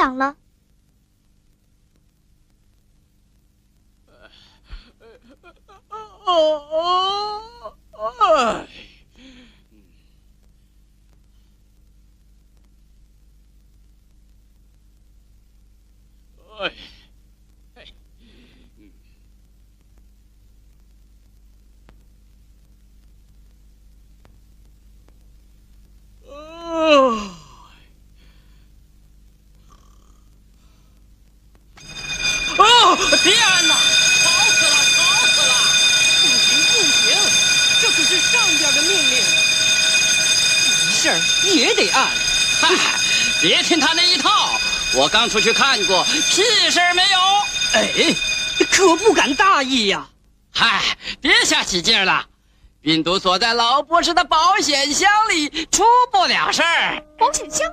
长了？哦哦，哎，嗯，哦，哦，天哪！吵死了，吵死了！不行，不行，这可是上边的命令，没事儿也得按。嗨，别听他那一套，我刚出去看过，屁事儿没有。哎，可不敢大意呀。嗨，别瞎起劲了。病毒锁在老博士的保险箱里，出不了事儿。保险箱。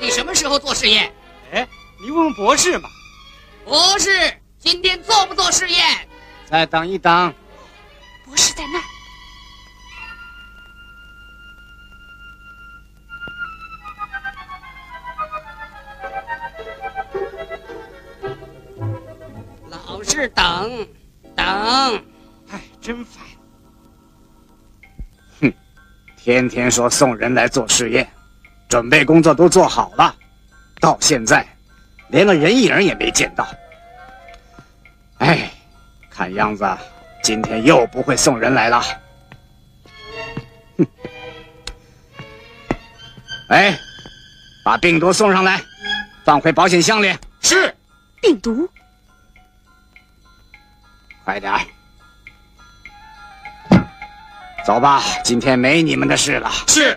底什么时候做试验？哎，你问问博士嘛。博士，今天做不做试验？再等一等，博士在那儿。老是等，等。哎，真烦。哼天天说送人来做实验，准备工作都做好了，到现在连个人影也没见到。哎，看样子今天又不会送人来了。哼！哎，把病毒送上来，放回保险箱里。是，病毒。快点儿，走吧，今天没你们的事了。是。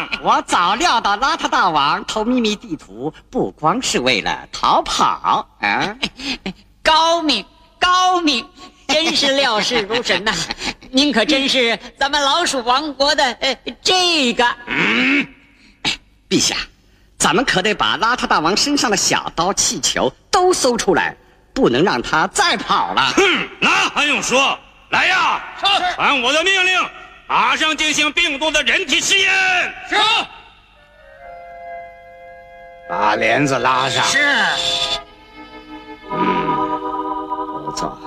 我早料到邋遢大王偷秘密地图，不光是为了逃跑啊！高明，高明，真是料事如神呐！您可真是咱们老鼠王国的呃这个。嗯，陛下，咱们可得把邋遢大王身上的小刀、气球都搜出来，不能让他再跑了。哼，那还用说？来呀！传我的命令，马上进行病毒的人体试验。是。把帘子拉上。是。嗯，不错，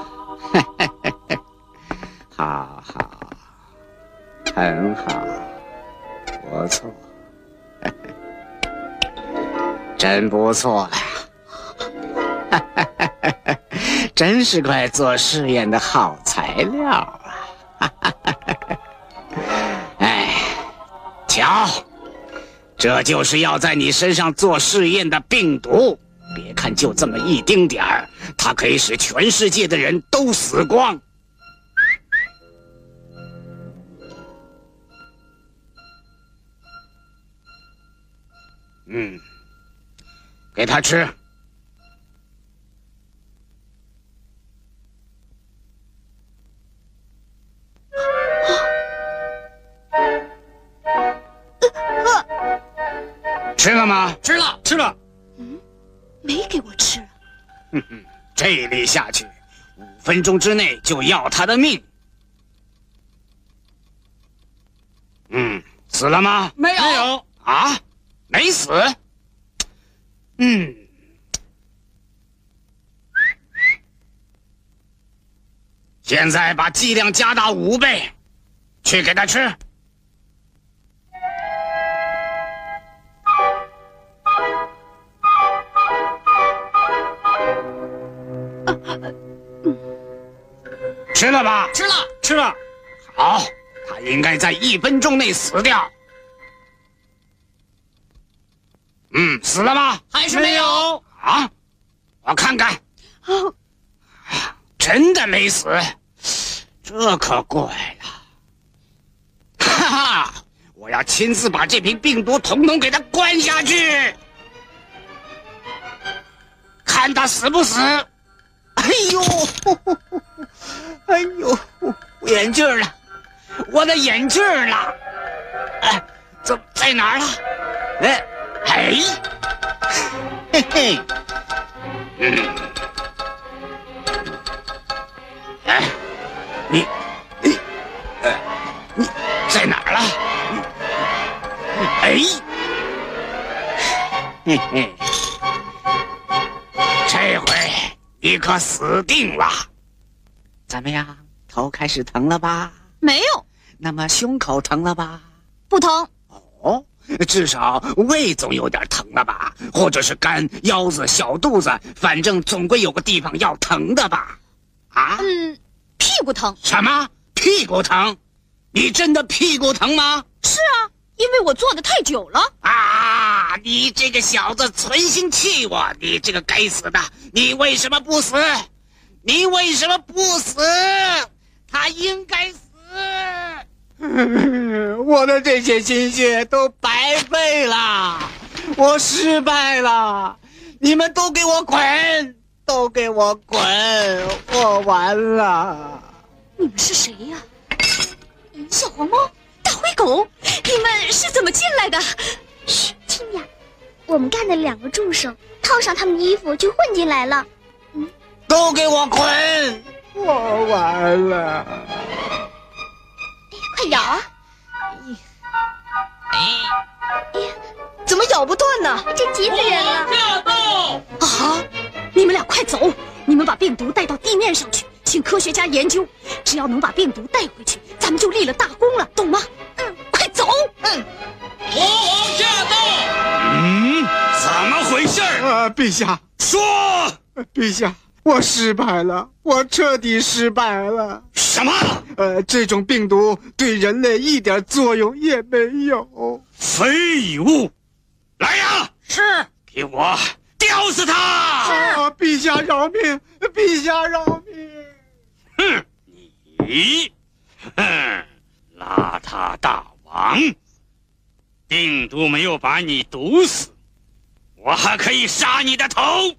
好好，很好，不错，真不错呀！真是块做试验的好材料好，这就是要在你身上做试验的病毒。别看就这么一丁点儿，它可以使全世界的人都死光。嗯，给他吃。吃了吗？吃了，吃了。嗯没给我吃，哼哼，这一粒下去，五分钟之内就要他的命。嗯，死了吗？没有，没有啊，没死。嗯，现在把剂量加大五倍，去给他吃。吃了吧？吃了，吃了。好，他应该在一分钟内死掉。嗯，死了吗？还是没有啊？我看看。哦，真的没死，这可怪了。哈哈，我要亲自把这瓶病毒统统给他灌下去，看他死不死。哎呦，哎呦，眼镜了，我的眼镜了，哎，怎在哪儿了？哎，哎，嘿嘿，嗯，哎，你，你，哎，你在哪儿了？哎，嘿嘿，你可死定了！怎么样，头开始疼了吧？没有。那么胸口疼了吧？不疼。哦，至少胃总有点疼了吧？或者是肝、腰子、小肚子，反正总归有个地方要疼的吧？啊？嗯，屁股疼。什么？屁股疼？你真的屁股疼吗？是啊，因为我坐的太久了。啊！你这个小子存心气我！你这个该死的！你为什么不死？你为什么不死？他应该死！我的这些心血都白费了，我失败了！你们都给我滚！都给我滚！我完了！你们是谁呀？小黄猫、大灰狗，你们是怎么进来的？嘘，我们干的两个助手套上他们的衣服就混进来了。嗯，都给我滚！我完了！快咬啊！哎，怎么咬不断呢？真急死人了！驾到！啊！你们俩快走！你们把病毒带到地面上去，请科学家研究。只要能把病毒带回去，咱们就立了大功了，懂吗？陛下，说，陛下，我失败了，我彻底失败了。什么？呃，这种病毒对人类一点作用也没有。废物！来呀！是，给我吊死他！是，陛下饶命！陛下饶命！哼，你，哼，邋遢大王！病毒毒没有把你毒死，我还可以杀你的头。